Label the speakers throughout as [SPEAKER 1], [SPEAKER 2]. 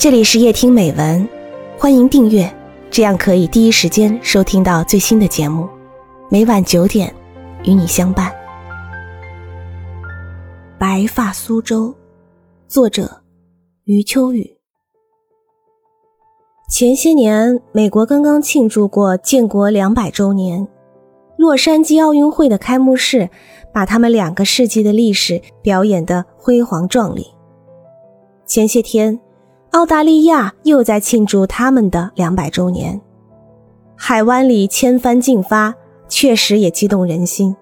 [SPEAKER 1] 这里是夜听美文，欢迎订阅，这样可以第一时间收听到最新的节目。每晚九点，与你相伴。《白发苏州》，作者余秋雨。前些年，美国刚刚庆祝过建国两百周年，洛杉矶奥运会的开幕式把他们两个世纪的历史表演得辉煌壮丽。前些天。澳大利亚又在庆祝他们的两百周年，海湾里千帆竞发，确实也激动人心。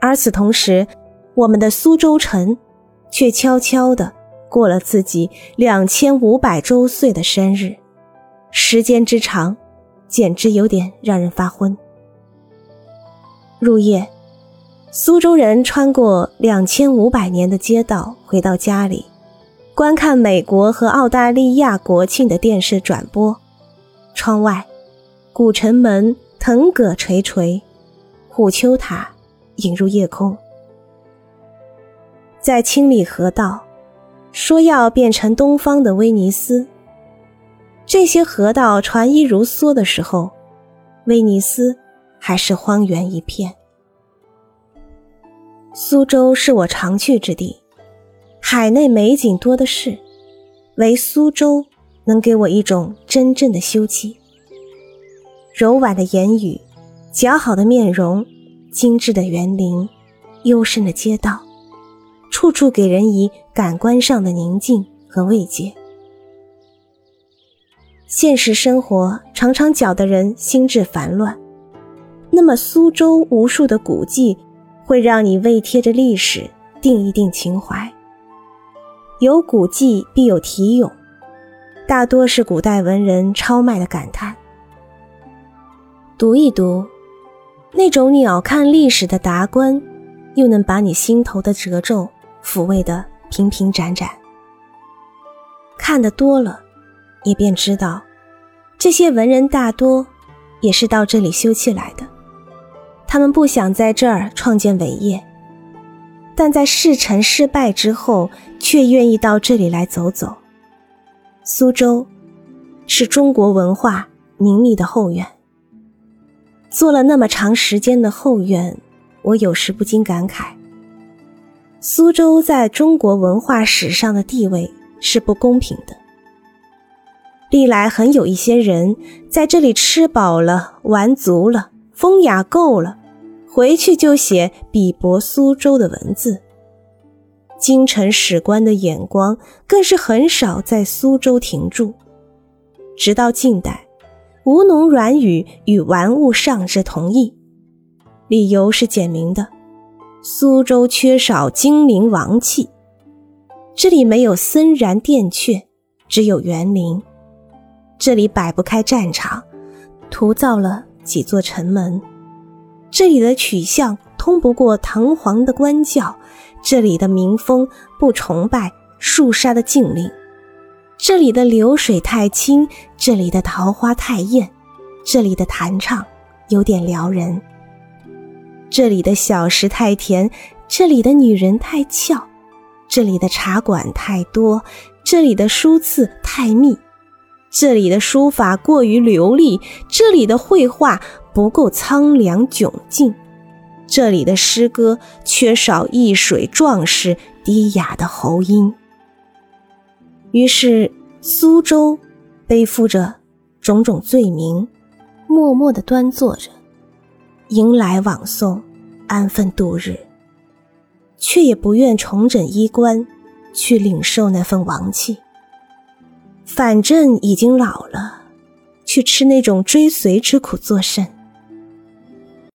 [SPEAKER 1] 而此同时，我们的苏州城却悄悄地过了自己两千五百周岁的生日，时间之长，简直有点让人发昏。入夜，苏州人穿过两千五百年的街道，回到家里。观看美国和澳大利亚国庆的电视转播，窗外，古城门藤葛垂垂，虎丘塔引入夜空。在清理河道，说要变成东方的威尼斯。这些河道船衣如梭的时候，威尼斯还是荒原一片。苏州是我常去之地。海内美景多的是，唯苏州能给我一种真正的休憩。柔婉的言语，姣好的面容，精致的园林，幽深的街道，处处给人以感官上的宁静和慰藉。现实生活常常搅得人心智烦乱，那么苏州无数的古迹，会让你为贴着历史定一定情怀。有古迹必有题咏，大多是古代文人超迈的感叹。读一读，那种鸟瞰历史的达观，又能把你心头的褶皱抚慰得平平展展。看得多了，你便知道，这些文人大多也是到这里休憩来的。他们不想在这儿创建伟业。但在事成失败之后，却愿意到这里来走走。苏州，是中国文化凝密的后院。做了那么长时间的后院，我有时不禁感慨：苏州在中国文化史上的地位是不公平的。历来很有一些人在这里吃饱了、玩足了、风雅够了。回去就写鄙薄苏州的文字，京城史官的眼光更是很少在苏州停住。直到近代，吴侬软语与玩物丧志同意，理由是简明的：苏州缺少精灵王气，这里没有森然殿阙，只有园林；这里摆不开战场，徒造了几座城门。这里的取向通不过堂皇的官教，这里的民风不崇拜肃杀的禁令，这里的流水太清，这里的桃花太艳，这里的弹唱有点撩人，这里的小食太甜，这里的女人太俏，这里的茶馆太多，这里的书次太密，这里的书法过于流利，这里的绘画。不够苍凉窘境，这里的诗歌缺少一水壮士低雅的喉音。于是，苏州背负着种种罪名，默默地端坐着，迎来往送，安分度日，却也不愿重整衣冠，去领受那份王气。反正已经老了，去吃那种追随之苦作甚。